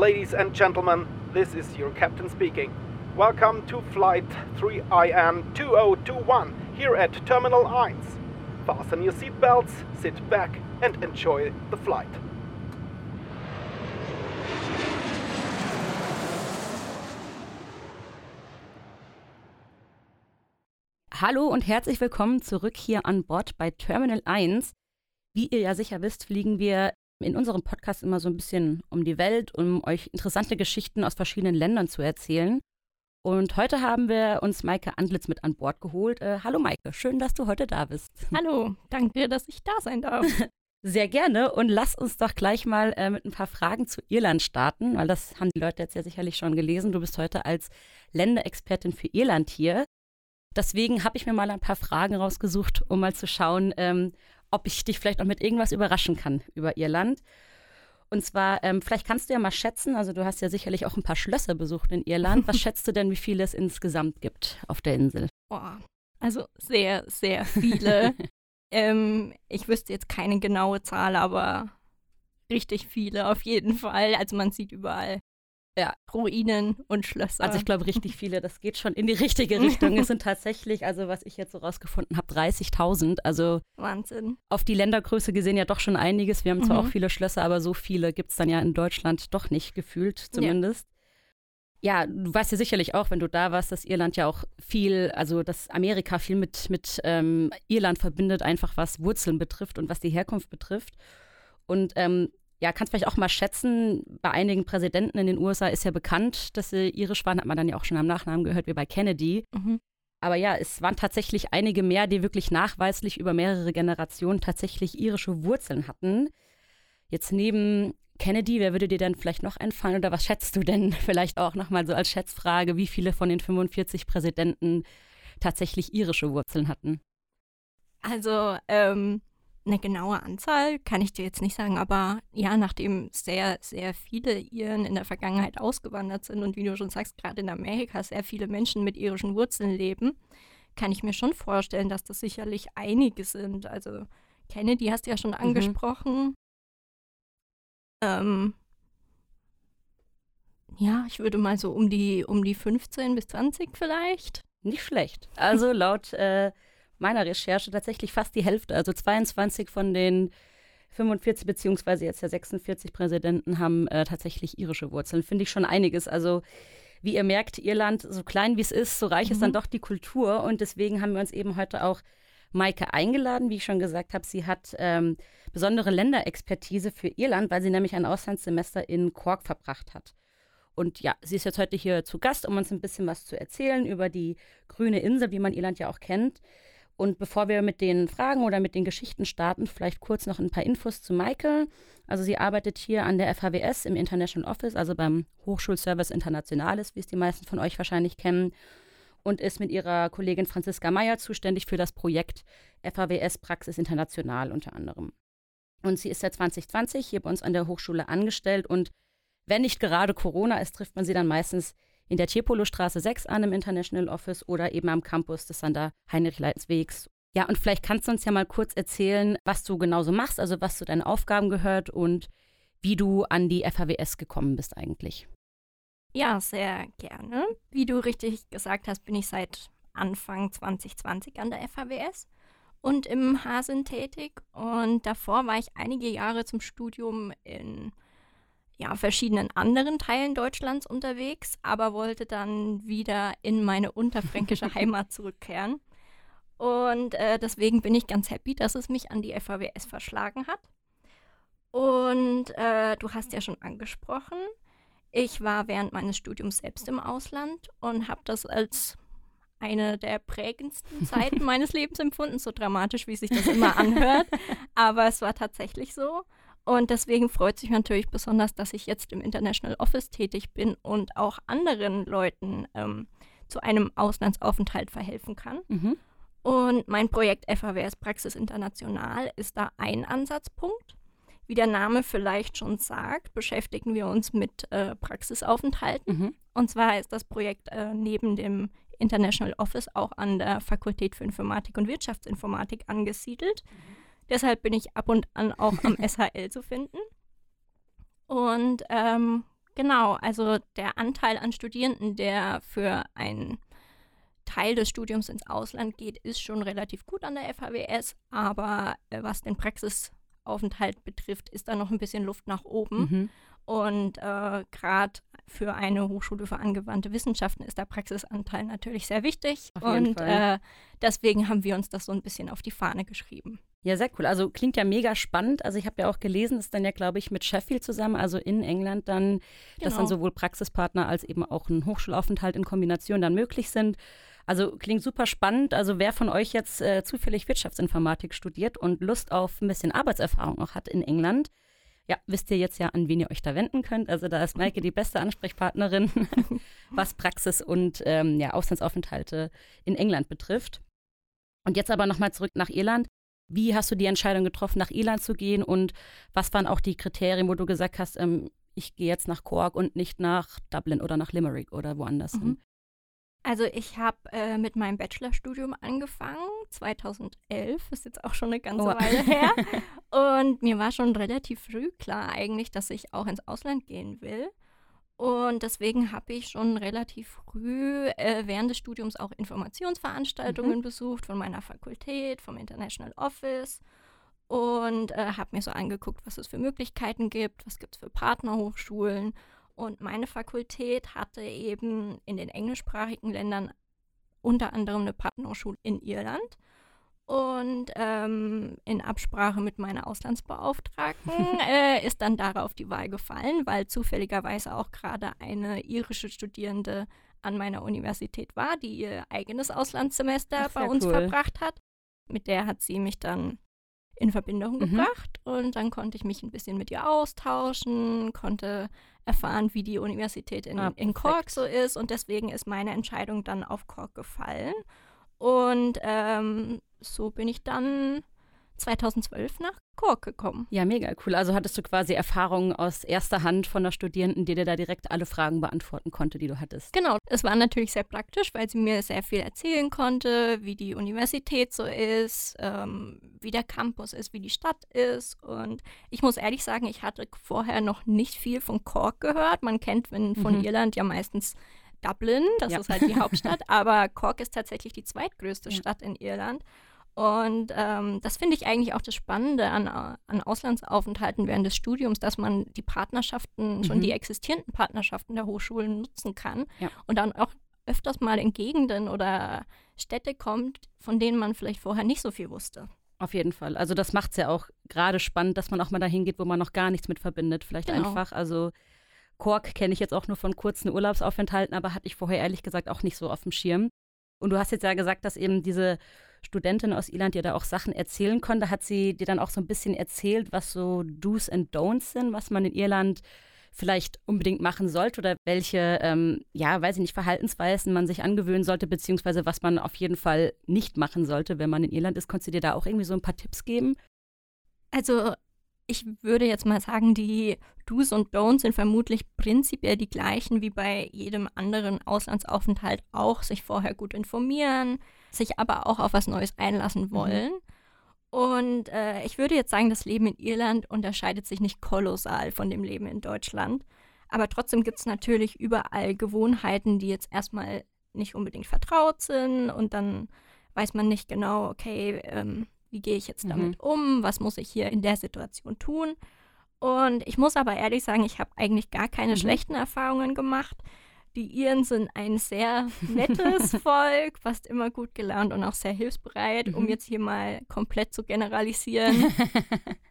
Ladies and gentlemen, this is your captain speaking. Welcome to Flight 3IN 2021 here at Terminal 1. Fasten your seatbelts, sit back, and enjoy the flight. Hallo und herzlich willkommen zurück hier an Bord bei Terminal 1. Wie ihr ja sicher wisst, fliegen wir in unserem Podcast immer so ein bisschen um die Welt, um euch interessante Geschichten aus verschiedenen Ländern zu erzählen. Und heute haben wir uns Maike Antlitz mit an Bord geholt. Äh, hallo Maike, schön, dass du heute da bist. Hallo, danke, dass ich da sein darf. Sehr gerne und lass uns doch gleich mal äh, mit ein paar Fragen zu Irland starten, weil das haben die Leute jetzt ja sicherlich schon gelesen. Du bist heute als Länderexpertin für Irland hier. Deswegen habe ich mir mal ein paar Fragen rausgesucht, um mal zu schauen, ähm, ob ich dich vielleicht auch mit irgendwas überraschen kann über Irland. Und zwar, ähm, vielleicht kannst du ja mal schätzen, also du hast ja sicherlich auch ein paar Schlösser besucht in Irland. Was schätzt du denn, wie viele es insgesamt gibt auf der Insel? Boah, also sehr, sehr viele. ähm, ich wüsste jetzt keine genaue Zahl, aber richtig viele auf jeden Fall. Also man sieht überall ja, Ruinen und Schlösser. Also ich glaube richtig viele, das geht schon in die richtige Richtung. es sind tatsächlich, also was ich jetzt so rausgefunden habe, 30.000. Also Wahnsinn. Auf die Ländergröße gesehen ja doch schon einiges. Wir haben zwar mhm. auch viele Schlösser, aber so viele gibt es dann ja in Deutschland doch nicht gefühlt zumindest. Ja. ja. du weißt ja sicherlich auch, wenn du da warst, dass Irland ja auch viel, also dass Amerika viel mit, mit ähm, Irland verbindet, einfach was Wurzeln betrifft und was die Herkunft betrifft. Und ähm, ja, kannst vielleicht auch mal schätzen, bei einigen Präsidenten in den USA ist ja bekannt, dass sie irisch waren, hat man dann ja auch schon am Nachnamen gehört, wie bei Kennedy. Mhm. Aber ja, es waren tatsächlich einige mehr, die wirklich nachweislich über mehrere Generationen tatsächlich irische Wurzeln hatten. Jetzt neben Kennedy, wer würde dir denn vielleicht noch einfallen oder was schätzt du denn vielleicht auch nochmal so als Schätzfrage, wie viele von den 45 Präsidenten tatsächlich irische Wurzeln hatten? Also, ähm, eine genaue Anzahl kann ich dir jetzt nicht sagen, aber ja, nachdem sehr, sehr viele Iren in der Vergangenheit ausgewandert sind und wie du schon sagst, gerade in Amerika sehr viele Menschen mit irischen Wurzeln leben, kann ich mir schon vorstellen, dass das sicherlich einige sind. Also Kennedy hast du ja schon mhm. angesprochen. Mhm. Ähm, ja, ich würde mal so um die, um die 15 bis 20 vielleicht. Nicht schlecht. Also laut äh, meiner Recherche tatsächlich fast die Hälfte, also 22 von den 45 beziehungsweise jetzt ja 46 Präsidenten haben äh, tatsächlich irische Wurzeln. Finde ich schon einiges. Also wie ihr merkt, Irland, so klein wie es ist, so reich mhm. ist dann doch die Kultur. Und deswegen haben wir uns eben heute auch Maike eingeladen. Wie ich schon gesagt habe, sie hat ähm, besondere Länderexpertise für Irland, weil sie nämlich ein Auslandssemester in Cork verbracht hat. Und ja, sie ist jetzt heute hier zu Gast, um uns ein bisschen was zu erzählen über die grüne Insel, wie man Irland ja auch kennt. Und bevor wir mit den Fragen oder mit den Geschichten starten, vielleicht kurz noch ein paar Infos zu Maike. Also sie arbeitet hier an der FHWS im International Office, also beim Hochschulservice Internationales, wie es die meisten von euch wahrscheinlich kennen, und ist mit ihrer Kollegin Franziska Meyer zuständig für das Projekt FHWS Praxis International unter anderem. Und sie ist seit 2020 hier bei uns an der Hochschule angestellt und wenn nicht gerade Corona ist, trifft man sie dann meistens in der Tierpolo-Straße 6 an im International Office oder eben am Campus des Sander Heinrich-Leitenswegs. Ja, und vielleicht kannst du uns ja mal kurz erzählen, was du genauso machst, also was zu deinen Aufgaben gehört und wie du an die FHWS gekommen bist eigentlich. Ja, sehr gerne. Wie du richtig gesagt hast, bin ich seit Anfang 2020 an der FHWS und im Hasen tätig. Und davor war ich einige Jahre zum Studium in ja, verschiedenen anderen Teilen Deutschlands unterwegs, aber wollte dann wieder in meine unterfränkische Heimat zurückkehren. Und äh, deswegen bin ich ganz happy, dass es mich an die FAWS verschlagen hat. Und äh, du hast ja schon angesprochen, ich war während meines Studiums selbst im Ausland und habe das als eine der prägendsten Zeiten meines Lebens empfunden, so dramatisch, wie sich das immer anhört. Aber es war tatsächlich so. Und deswegen freut sich natürlich besonders, dass ich jetzt im International Office tätig bin und auch anderen Leuten ähm, zu einem Auslandsaufenthalt verhelfen kann. Mhm. Und mein Projekt FAWS Praxis International ist da ein Ansatzpunkt. Wie der Name vielleicht schon sagt, beschäftigen wir uns mit äh, Praxisaufenthalten. Mhm. Und zwar ist das Projekt äh, neben dem International Office auch an der Fakultät für Informatik und Wirtschaftsinformatik angesiedelt. Mhm. Deshalb bin ich ab und an auch am SHL zu finden. Und ähm, Genau, also der Anteil an Studierenden, der für einen Teil des Studiums ins Ausland geht, ist schon relativ gut an der FHWS, aber äh, was den Praxisaufenthalt betrifft, ist da noch ein bisschen Luft nach oben. Mhm. Und äh, gerade für eine Hochschule für angewandte Wissenschaften ist der Praxisanteil natürlich sehr wichtig. Und. Äh, deswegen haben wir uns das so ein bisschen auf die Fahne geschrieben. Ja, sehr cool. Also klingt ja mega spannend. Also ich habe ja auch gelesen, das ist dann ja, glaube ich, mit Sheffield zusammen, also in England dann, dass dann Genau. sowohl Praxispartner als eben auch ein Hochschulaufenthalt in Kombination dann möglich sind. Also klingt super spannend. Also wer von euch jetzt äh, zufällig Wirtschaftsinformatik studiert und Lust auf ein bisschen Arbeitserfahrung auch hat in England, ja, wisst ihr jetzt ja, an wen ihr euch da wenden könnt. Also da ist Maike die beste Ansprechpartnerin, was Praxis und ähm, ja, Auslandsaufenthalte in England betrifft. Und jetzt aber nochmal zurück nach Irland. Wie hast du die Entscheidung getroffen, nach Irland zu gehen und was waren auch die Kriterien, wo du gesagt hast, ähm, ich gehe jetzt nach Cork und nicht nach Dublin oder nach Limerick oder woanders Mhm. hin? Also ich habe äh, mit meinem Bachelorstudium angefangen, 2011, ist jetzt auch schon eine ganze Oh. Weile her. Und mir war schon relativ früh klar eigentlich, dass ich auch ins Ausland gehen will. Und deswegen habe ich schon relativ früh äh, während des Studiums auch Informationsveranstaltungen besucht von meiner Fakultät, vom International Office und äh, habe mir so angeguckt, was es für Möglichkeiten gibt, was gibt es für Partnerhochschulen. Und meine Fakultät hatte eben in den englischsprachigen Ländern unter anderem eine Partnerhochschule in Irland. Und ähm, in Absprache mit meiner Auslandsbeauftragten äh, ist dann darauf die Wahl gefallen, weil zufälligerweise auch gerade eine irische Studierende an meiner Universität war, die ihr eigenes Auslandssemester Ach, bei uns cool. verbracht hat. Mit der hat sie mich dann in Verbindung Mhm. gebracht und dann konnte ich mich ein bisschen mit ihr austauschen, konnte erfahren, wie die Universität in, Ah, in. Cork so ist und deswegen ist meine Entscheidung dann auf Cork gefallen. Und ähm, so bin ich dann 2012 nach Cork gekommen. Ja, mega cool. Also hattest du quasi Erfahrungen aus erster Hand von der Studierenden, die dir da direkt alle Fragen beantworten konnte, die du hattest. Genau, es war natürlich sehr praktisch, weil sie mir sehr viel erzählen konnte, wie die Universität so ist, ähm, wie der Campus ist, wie die Stadt ist. Und ich muss ehrlich sagen, ich hatte vorher noch nicht viel von Cork gehört. Man kennt wenn von Mhm. Irland ja meistens Dublin, das Ja. ist halt die Hauptstadt, aber Cork ist tatsächlich die zweitgrößte Ja. Stadt in Irland. Und ähm, das finde ich eigentlich auch das Spannende an, an Auslandsaufenthalten während des Studiums, dass man die Partnerschaften, schon Mhm. die existierenden Partnerschaften der Hochschulen nutzen kann Ja. und dann auch öfters mal in Gegenden oder Städte kommt, von denen man vielleicht vorher nicht so viel wusste. Auf jeden Fall. Also das macht es ja auch gerade spannend, dass man auch mal dahin geht, wo man noch gar nichts mit verbindet. Vielleicht Genau. einfach, also Cork kenne ich jetzt auch nur von kurzen Urlaubsaufenthalten, aber hatte ich vorher ehrlich gesagt auch nicht so auf dem Schirm. Und du hast jetzt ja gesagt, dass eben diese Studentin aus Irland dir da auch Sachen erzählen konnte. Hat sie dir dann auch so ein bisschen erzählt, was so Do's and Don'ts sind, was man in Irland vielleicht unbedingt machen sollte oder welche, ähm, ja, weiß ich nicht, Verhaltensweisen man sich angewöhnen sollte, beziehungsweise was man auf jeden Fall nicht machen sollte, wenn man in Irland ist. Konntest du dir da auch irgendwie so ein paar Tipps geben? Also ich würde jetzt mal sagen, die Do's und Don'ts sind vermutlich prinzipiell die gleichen wie bei jedem anderen Auslandsaufenthalt auch. Sich vorher gut informieren, sich aber auch auf was Neues einlassen wollen. Und äh, ich würde jetzt sagen, das Leben in Irland unterscheidet sich nicht kolossal von dem Leben in Deutschland. Aber trotzdem gibt es natürlich überall Gewohnheiten, die jetzt erstmal nicht unbedingt vertraut sind und dann weiß man nicht genau, okay, ähm, wie gehe ich jetzt Mhm. damit um, was muss ich hier in der Situation tun. Und ich muss aber ehrlich sagen, ich habe eigentlich gar keine Mhm. schlechten Erfahrungen gemacht. Die Iren sind ein sehr nettes Volk, fast immer gut gelaunt und auch sehr hilfsbereit, um Mhm. jetzt hier mal komplett zu generalisieren.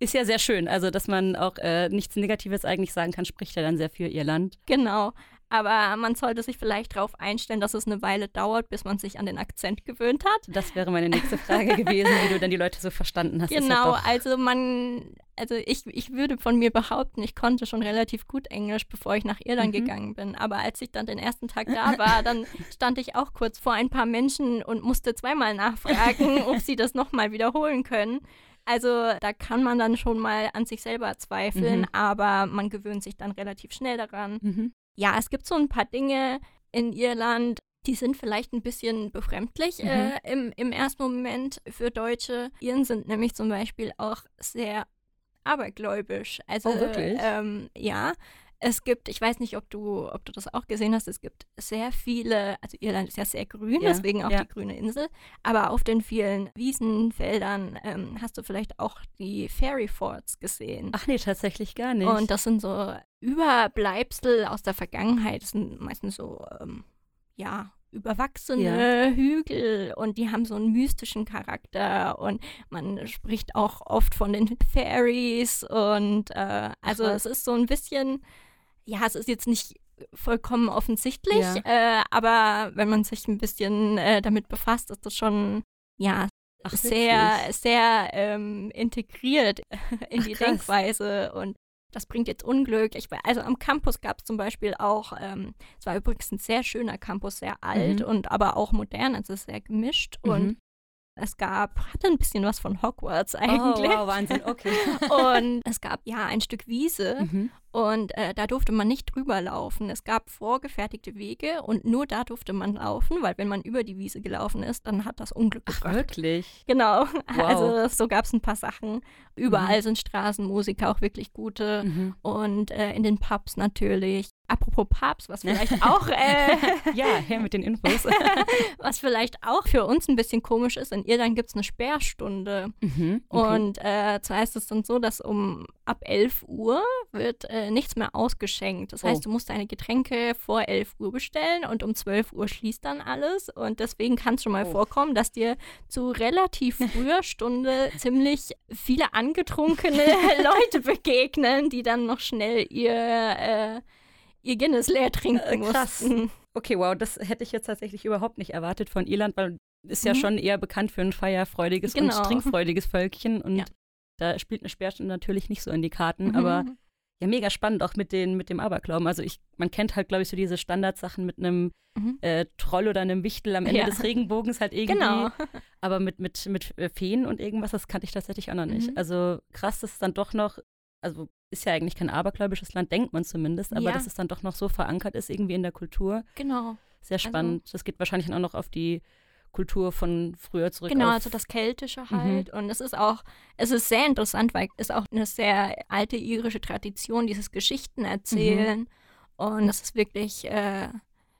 Ist ja sehr schön, also dass man auch äh, nichts Negatives eigentlich sagen kann, spricht ja dann sehr für Irland. genau. Aber man sollte sich vielleicht darauf einstellen, dass es eine Weile dauert, bis man sich an den Akzent gewöhnt hat. Das wäre meine nächste Frage gewesen, wie du dann die Leute so verstanden hast. Ja Genau, doch- also man, also ich, ich würde von mir behaupten, ich konnte schon relativ gut Englisch, bevor ich nach Irland Mhm. gegangen bin. Aber als ich dann den ersten Tag da war, dann stand ich auch kurz vor ein paar Menschen und musste zweimal nachfragen, ob sie das nochmal wiederholen können. Also da kann man dann schon mal an sich selber zweifeln, Mhm. aber man gewöhnt sich dann relativ schnell daran. Mhm. Ja, es gibt so ein paar Dinge in Irland, die sind vielleicht ein bisschen befremdlich Mhm. äh, im, im ersten Moment für Deutsche. Iren sind nämlich zum Beispiel auch sehr abergläubisch. Also, Oh, wirklich? Ähm, ja. Es gibt, ich weiß nicht, ob du, ob du das auch gesehen hast, es gibt sehr viele, also Irland ist ja sehr grün, Ja, deswegen auch ja. die grüne Insel, aber auf den vielen Wiesenfeldern ähm, hast du vielleicht auch die Fairy Forts gesehen. Ach nee, tatsächlich gar nicht. Und das sind so Überbleibsel aus der Vergangenheit. Das sind meistens so, ähm, ja, überwachsene Hügel und die haben so einen mystischen Charakter und man spricht auch oft von den Fairies und äh, also was. es ist so ein bisschen, ja, es ist jetzt nicht vollkommen offensichtlich, Ja. äh, aber wenn man sich ein bisschen äh, damit befasst, ist das schon, ja, Ach, sehr, wirklich? sehr ähm, integriert in Ach, die krass. Denkweise und das bringt jetzt Unglück. Ich, also am Campus gab es zum Beispiel auch, ähm, es war übrigens ein sehr schöner Campus, sehr alt Mhm. und aber auch modern, also sehr gemischt und Mhm. Es gab, hatte ein bisschen was von Hogwarts Oh, eigentlich. wow, Wahnsinn, okay. Und es gab ja ein Stück Wiese mhm. und äh, da durfte man nicht drüber laufen. Es gab vorgefertigte Wege und nur da durfte man laufen, weil wenn man über die Wiese gelaufen ist, dann hat das Unglück Ach, gebracht. wirklich? Genau, Wow. also so gab es ein paar Sachen. Überall Mhm. sind Straßenmusiker, auch wirklich gute. Mhm. Und äh, in den Pubs natürlich. Apropos Pubs, was vielleicht auch, äh, Ja, her mit den Infos. was vielleicht auch für uns ein bisschen komisch ist, in Irland gibt es eine Sperrstunde. mhm. okay. Und äh, zwar ist es dann so, dass um ab 11 Uhr wird äh, nichts mehr ausgeschenkt. Das heißt, Oh. du musst deine Getränke vor 11 Uhr bestellen und um 12 Uhr schließt dann alles. Und deswegen kann es schon mal Oh. vorkommen, dass dir zu relativ früher Stunde ziemlich viele angetrunkene Leute begegnen, die dann noch schnell ihr, äh, ihr Guinness leer trinken Äh, krass. mussten. Okay, wow, das hätte ich jetzt tatsächlich überhaupt nicht erwartet von Irland, weil ist ja Mhm. schon eher bekannt für ein feierfreudiges Genau. und trinkfreudiges Völkchen und Ja. da spielt eine Sperrstunde natürlich nicht so in die Karten, Mhm. aber ja, mega spannend auch mit, den, mit dem Aberglauben. Also ich, man kennt halt, glaube ich, so diese Standardsachen mit einem Mhm. äh, Troll oder einem Wichtel am Ende Ja. des Regenbogens halt irgendwie. Genau. Aber mit, mit, mit Feen und irgendwas, das kannte ich tatsächlich auch noch nicht. Mhm. Also krass, dass es dann doch noch, also ist ja eigentlich kein abergläubisches Land, denkt man zumindest, aber Ja. dass es dann doch noch so verankert ist irgendwie in der Kultur. Genau. Sehr spannend. das geht wahrscheinlich auch noch auf die Kultur von früher zurück. Genau, also das Keltische Mhm. halt. Und es ist auch, es ist sehr interessant, weil es ist auch eine sehr alte irische Tradition, dieses Geschichten erzählen. Mhm. Und das ist wirklich äh,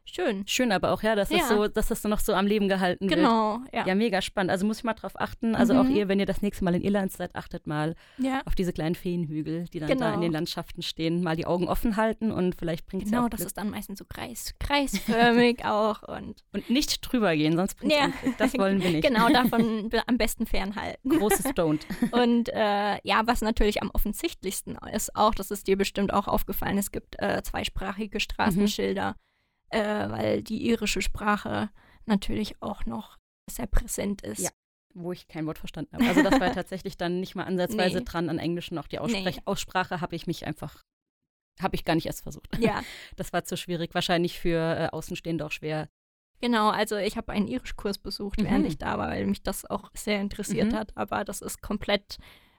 schön. Schön aber auch, ja, dass, das Ja. so, dass das noch so am Leben gehalten wird. Genau, ja. Ja, mega spannend. Also muss ich mal drauf achten. Also auch Mhm. ihr, wenn ihr das nächste Mal in Irland seid, achtet mal Ja, auf diese kleinen Feenhügel, die dann da Genau. in den Landschaften stehen. Mal die Augen offen halten und vielleicht bringt es ja genau, auch das Glück. ist dann meistens so kreis, kreisförmig auch. Und Und nicht drüber gehen, sonst bringt es Ja. Das wollen wir nicht. genau davon am besten fernhalten. Großes Don't. Und äh, ja, was natürlich am offensichtlichsten ist, auch, das ist dir bestimmt auch aufgefallen, es gibt äh, zweisprachige Straßenschilder, äh, weil die irische Sprache natürlich auch noch sehr präsent ist. Ja. Wo ich kein Wort verstanden habe. Also das war tatsächlich dann nicht mal ansatzweise Nee. dran an Englisch und auch die Aussprech Nee. Aussprache habe ich mich einfach, habe ich gar nicht erst versucht. Ja, Das war zu schwierig. Wahrscheinlich für äh, Außenstehende auch schwer. genau. Also ich habe einen Irischkurs besucht, während Mhm. ich da war, weil mich das auch sehr interessiert Mhm. hat. Aber das ist komplett,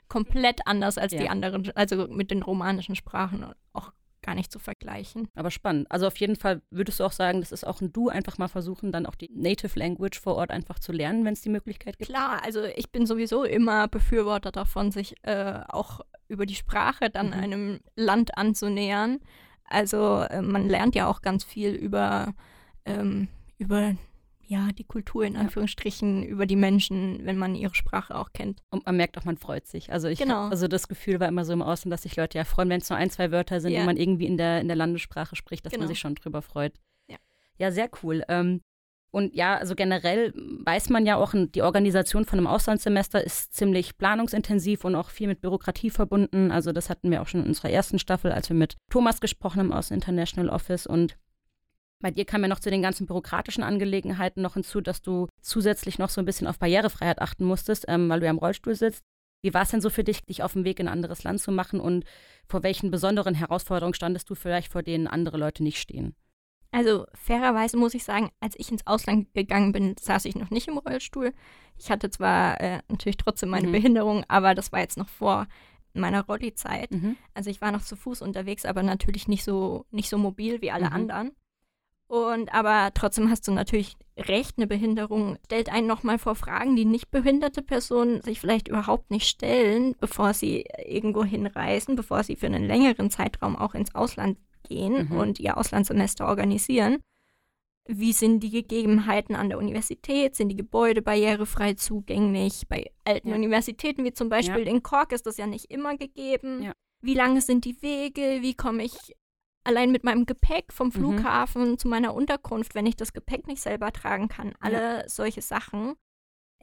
komplett anders als die Ja. anderen, also mit den romanischen Sprachen auch gar nicht zu vergleichen. Aber spannend. Also auf jeden Fall würdest du auch sagen, das ist auch ein Du, einfach mal versuchen, dann auch die Native Language vor Ort einfach zu lernen, wenn es die Möglichkeit gibt. Klar, also ich bin sowieso immer Befürworter davon, sich äh, auch über die Sprache dann Mhm. einem Land anzunähern. Also äh, man lernt ja auch ganz viel über, ähm, über ja, die Kultur in Ja. Anführungsstrichen, über die Menschen, wenn man ihre Sprache auch kennt. Und man merkt auch, man freut sich. Also ich Genau. also das Gefühl war immer so im Außen, dass sich Leute ja freuen, wenn es nur ein, zwei Wörter sind, Ja. die man irgendwie in der, in der Landessprache spricht, dass man Genau. sich schon drüber freut. Ja. ja, sehr cool. Ähm, und ja, also generell weiß man ja auch, die Organisation von einem Auslandssemester ist ziemlich planungsintensiv und auch viel mit Bürokratie verbunden. Also das hatten wir auch schon in unserer ersten Staffel, als wir mit Thomas gesprochen haben aus International Office. Und bei dir kam ja noch zu den ganzen bürokratischen Angelegenheiten noch hinzu, dass du zusätzlich noch so ein bisschen auf Barrierefreiheit achten musstest, ähm, weil du ja im Rollstuhl sitzt. Wie war es denn so für dich, dich auf den Weg in ein anderes Land zu machen und vor welchen besonderen Herausforderungen standest du vielleicht, vor denen andere Leute nicht stehen? Also fairerweise muss ich sagen, als ich ins Ausland gegangen bin, saß ich noch nicht im Rollstuhl. Ich hatte zwar äh, natürlich trotzdem meine Mhm. Behinderung, aber das war jetzt noch vor meiner Rolli-Zeit. Mhm. Also ich war noch zu Fuß unterwegs, aber natürlich nicht so, nicht so mobil wie alle Mhm. anderen. Und aber trotzdem hast du natürlich recht, eine Behinderung stellt einen nochmal vor Fragen, die nicht behinderte Personen sich vielleicht überhaupt nicht stellen, bevor sie irgendwo hinreisen, bevor sie für einen längeren Zeitraum auch ins Ausland gehen Mhm. und ihr Auslandssemester organisieren. Wie sind die Gegebenheiten an der Universität? Sind die Gebäude barrierefrei zugänglich? Bei alten Ja. Universitäten wie zum Beispiel in Cork ist das ja nicht immer gegeben. Ja. Wie lange sind die Wege? Wie komme ich allein mit meinem Gepäck vom Mhm. Flughafen zu meiner Unterkunft, wenn ich das Gepäck nicht selber tragen kann? Alle solche Sachen.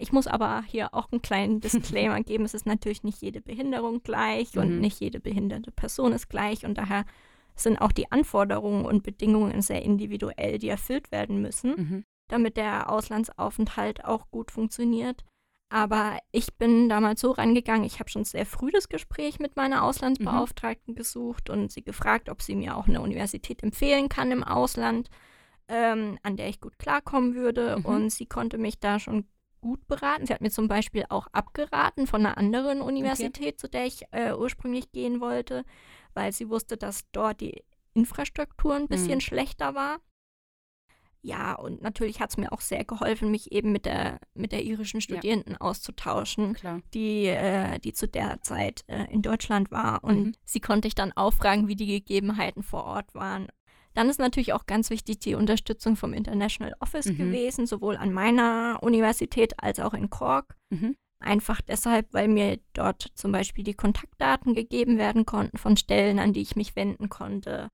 Ich muss aber hier auch einen kleinen Disclaimer geben. Es ist natürlich nicht jede Behinderung gleich und Mhm. nicht jede behinderte Person ist gleich und daher sind auch die Anforderungen und Bedingungen sehr individuell, die erfüllt werden müssen, Mhm. damit der Auslandsaufenthalt auch gut funktioniert. Aber ich bin damals so rangegangen, ich habe schon sehr früh das Gespräch mit meiner Auslandsbeauftragten gesucht und sie gefragt, ob sie mir auch eine Universität empfehlen kann im Ausland, ähm, an der ich gut klarkommen würde. Mhm. Und sie konnte mich da schon gut beraten. Sie hat mir zum Beispiel auch abgeraten von einer anderen Universität, zu der ich äh, ursprünglich gehen wollte, weil sie wusste, dass dort die Infrastruktur ein bisschen Mhm. schlechter war. Ja, und natürlich hat es mir auch sehr geholfen, mich eben mit der, mit der irischen Studierenden auszutauschen, Klar. die, äh, die zu der Zeit äh, in Deutschland war. Und Mhm. sie konnte ich dann auch fragen, wie die Gegebenheiten vor Ort waren. Dann ist natürlich auch ganz wichtig die Unterstützung vom International Office Mhm. gewesen, sowohl an meiner Universität als auch in Cork. Mhm. Einfach deshalb, weil mir dort zum Beispiel die Kontaktdaten gegeben werden konnten von Stellen, an die ich mich wenden konnte,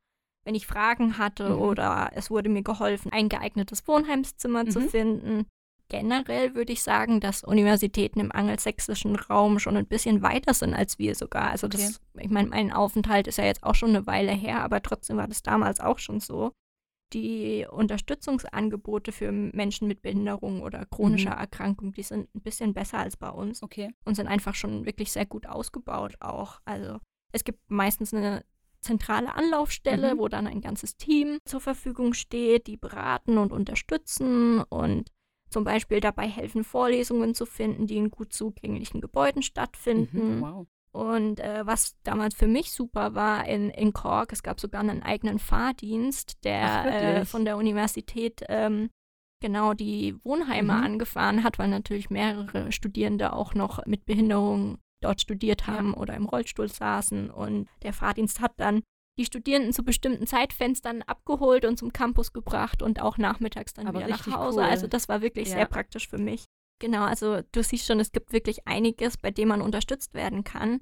wenn ich Fragen hatte Mhm. oder es wurde mir geholfen, ein geeignetes Wohnheimszimmer zu Mhm. finden. Generell würde ich sagen, dass Universitäten im angelsächsischen Raum schon ein bisschen weiter sind als wir sogar. Also das, ich meine, mein Aufenthalt ist ja jetzt auch schon eine Weile her, aber trotzdem war das damals auch schon so. Die Unterstützungsangebote für Menschen mit Behinderung oder chronischer Mhm. Erkrankung, die sind ein bisschen besser als bei uns Okay. und sind einfach schon wirklich sehr gut ausgebaut auch. Also es gibt meistens eine zentrale Anlaufstelle, Mhm. wo dann ein ganzes Team zur Verfügung steht, die beraten und unterstützen und zum Beispiel dabei helfen, Vorlesungen zu finden, die in gut zugänglichen Gebäuden stattfinden. Mhm. Wow. Und äh, was damals für mich super war in, in Cork, es gab sogar einen eigenen Fahrdienst, der äh, von der Universität ähm, genau die Wohnheime Mhm. angefahren hat, weil natürlich mehrere Studierende auch noch mit Behinderung dort studiert haben oder im Rollstuhl saßen. Und der Fahrdienst hat dann die Studierenden zu bestimmten Zeitfenstern abgeholt und zum Campus gebracht und auch nachmittags dann Aber wieder nach Hause. cool. Also das war wirklich Ja. sehr praktisch für mich. Genau, also du siehst schon, es gibt wirklich einiges, bei dem man unterstützt werden kann.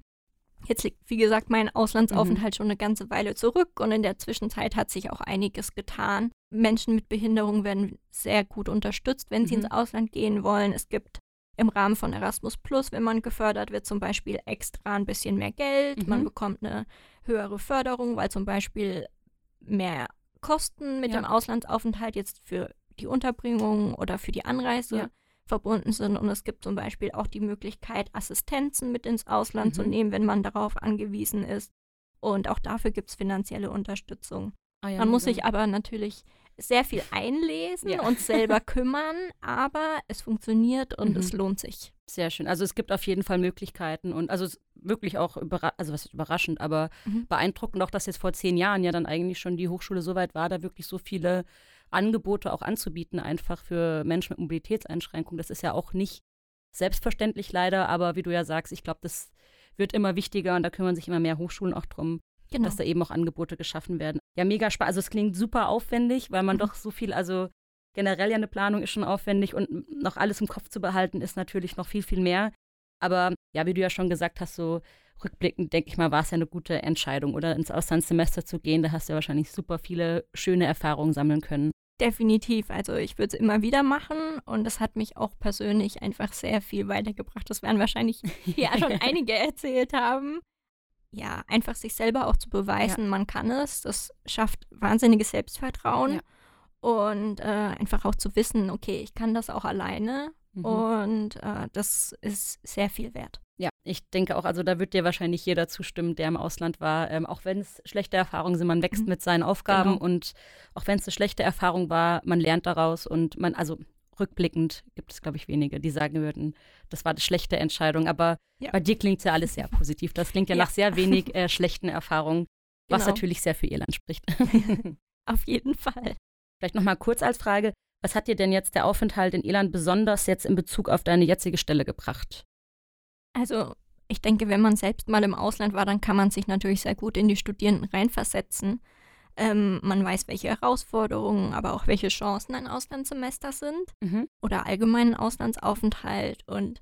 Jetzt liegt, wie gesagt, mein Auslandsaufenthalt Mhm. schon eine ganze Weile zurück und in der Zwischenzeit hat sich auch einiges getan. Menschen mit Behinderung werden sehr gut unterstützt, wenn sie Mhm. ins Ausland gehen wollen. Es gibt im Rahmen von Erasmus Plus, wenn man gefördert wird, zum Beispiel extra ein bisschen mehr Geld. Man Mhm. bekommt eine höhere Förderung, weil zum Beispiel mehr Kosten mit Ja. dem Auslandsaufenthalt jetzt für die Unterbringung oder für die Anreise Ja. verbunden sind. Und es gibt zum Beispiel auch die Möglichkeit, Assistenzen mit ins Ausland zu Mhm. nehmen, wenn man darauf angewiesen ist. Und auch dafür gibt es finanzielle Unterstützung. Ah, ja, Man muss sich aber natürlich sehr viel einlesen Ja. und selber kümmern, aber es funktioniert und Mhm. es lohnt sich. Sehr schön. Also es gibt auf jeden Fall Möglichkeiten und also wirklich auch also was überraschend, aber Mhm. beeindruckend auch, dass jetzt vor zehn Jahren ja dann eigentlich schon die Hochschule so weit war, da wirklich so viele Angebote auch anzubieten, einfach für Menschen mit Mobilitätseinschränkungen. Das ist ja auch nicht selbstverständlich leider, aber wie du ja sagst, ich glaube, das wird immer wichtiger und da kümmern sich immer mehr Hochschulen auch drum, Genau. dass da eben auch Angebote geschaffen werden. Ja, mega spannend. Also es klingt super aufwendig, weil man Mhm. doch so viel, also generell ja eine Planung ist schon aufwendig und noch alles im Kopf zu behalten ist natürlich noch viel, viel mehr. Aber ja, wie du ja schon gesagt hast, so rückblickend denke ich mal, war es ja eine gute Entscheidung, oder ins Auslandssemester zu gehen. Da hast du ja wahrscheinlich super viele schöne Erfahrungen sammeln können. Definitiv. Also ich würde es immer wieder machen und das hat mich auch persönlich einfach sehr viel weitergebracht. Das werden wahrscheinlich hier schon einige erzählt haben. Ja, einfach sich selber auch zu beweisen, man kann es. Das schafft wahnsinniges Selbstvertrauen Ja. und äh, einfach auch zu wissen, okay, ich kann das auch alleine Mhm. und äh, das ist sehr viel wert. Ja, ich denke auch, also da wird dir wahrscheinlich jeder zustimmen, der im Ausland war. Ähm, auch wenn es schlechte Erfahrungen sind, man wächst Mhm. mit seinen Aufgaben Genau. und auch wenn es eine schlechte Erfahrung war, man lernt daraus und man, also rückblickend gibt es, glaube ich, wenige, die sagen würden, das war eine schlechte Entscheidung. Aber Ja. bei dir klingt ja alles sehr positiv. Das klingt ja, Ja. nach sehr wenig äh, schlechten Erfahrungen, was Genau. natürlich sehr für Irland spricht. Auf jeden Fall. Vielleicht nochmal kurz als Frage, was hat dir denn jetzt der Aufenthalt in Irland besonders jetzt in Bezug auf deine jetzige Stelle gebracht? Also ich denke, wenn man selbst mal im Ausland war, dann kann man sich natürlich sehr gut in die Studierenden reinversetzen. Ähm, man weiß, welche Herausforderungen, aber auch welche Chancen ein Auslandssemester sind Mhm. oder allgemeinen Auslandsaufenthalt. Und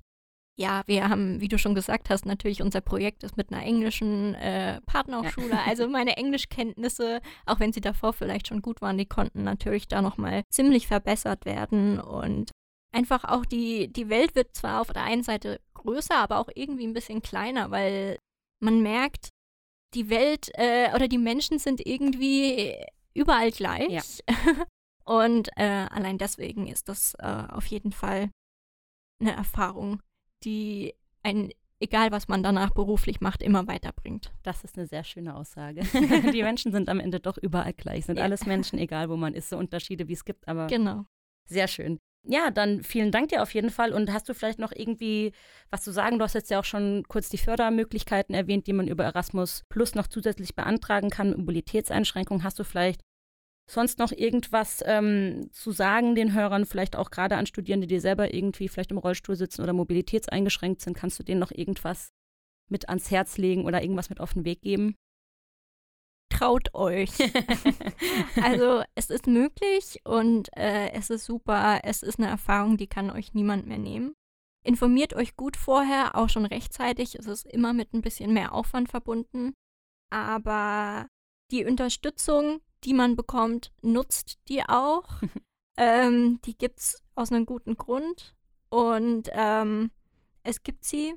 ja, wir haben, wie du schon gesagt hast, natürlich unser Projekt ist mit einer englischen äh, Partnerhochschule. Also meine Englischkenntnisse, auch wenn sie davor vielleicht schon gut waren, die konnten natürlich da nochmal ziemlich verbessert werden. Und einfach auch die, die Welt wird zwar auf der einen Seite größer, aber auch irgendwie ein bisschen kleiner, weil man merkt, die Welt äh, oder die Menschen sind irgendwie überall gleich. Ja. Und äh, allein deswegen ist das äh, auf jeden Fall eine Erfahrung, die einen, egal was man danach beruflich macht, immer weiterbringt. Das ist eine sehr schöne Aussage. die Menschen sind am Ende doch überall gleich, sind Ja. alles Menschen, egal wo man ist, so Unterschiede, wie es gibt, aber Genau. sehr schön. Ja, dann vielen Dank dir auf jeden Fall. Und hast du vielleicht noch irgendwie was zu sagen? Du hast jetzt ja auch schon kurz die Fördermöglichkeiten erwähnt, die man über Erasmus Plus noch zusätzlich beantragen kann, Mobilitätseinschränkungen. Hast du vielleicht sonst noch irgendwas ähm, zu sagen den Hörern, vielleicht auch gerade an Studierende, die selber irgendwie vielleicht im Rollstuhl sitzen oder mobilitätseingeschränkt sind? Kannst du denen noch irgendwas mit ans Herz legen oder irgendwas mit auf den Weg geben? Traut euch. also es ist möglich und äh, es ist super. Es ist eine Erfahrung, die kann euch niemand mehr nehmen. Informiert euch gut vorher, auch schon rechtzeitig. Es ist immer mit ein bisschen mehr Aufwand verbunden. Aber die Unterstützung, die man bekommt, nutzt die auch. ähm, die gibt es aus einem guten Grund. Und ähm, es gibt sie.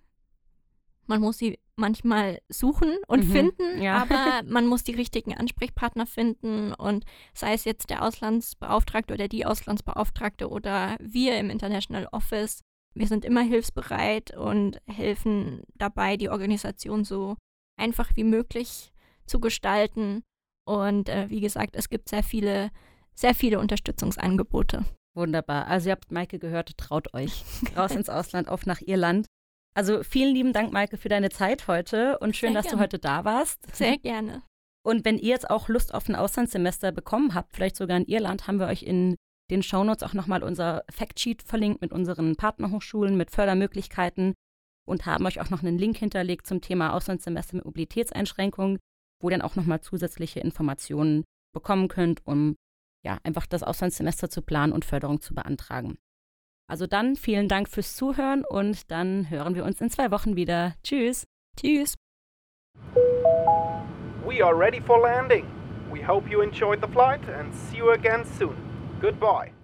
Man muss sie manchmal suchen und Mhm, finden, ja. aber man muss die richtigen Ansprechpartner finden und sei es jetzt der Auslandsbeauftragte oder die Auslandsbeauftragte oder wir im International Office, wir sind immer hilfsbereit und helfen dabei, die Organisation so einfach wie möglich zu gestalten. Und äh, wie gesagt, es gibt sehr viele, sehr viele Unterstützungsangebote. Wunderbar. Also ihr habt Maike gehört, traut euch. Raus ins Ausland, auf nach Irland. Also vielen lieben Dank, Maike, für deine Zeit heute und schön, Sehr dass du gerne. heute da warst. Sehr gerne. Und wenn ihr jetzt auch Lust auf ein Auslandssemester bekommen habt, vielleicht sogar in Irland, haben wir euch in den Shownotes auch nochmal unser Factsheet verlinkt mit unseren Partnerhochschulen, mit Fördermöglichkeiten und haben euch auch noch einen Link hinterlegt zum Thema Auslandssemester mit Mobilitätseinschränkungen, wo ihr dann auch nochmal zusätzliche Informationen bekommen könnt, um ja einfach das Auslandssemester zu planen und Förderung zu beantragen. Also dann vielen Dank fürs Zuhören und dann hören wir uns in zwei Wochen wieder. Tschüss. Tschüss. We are ready for landing. We hope you enjoyed the flight and see you again soon. Goodbye.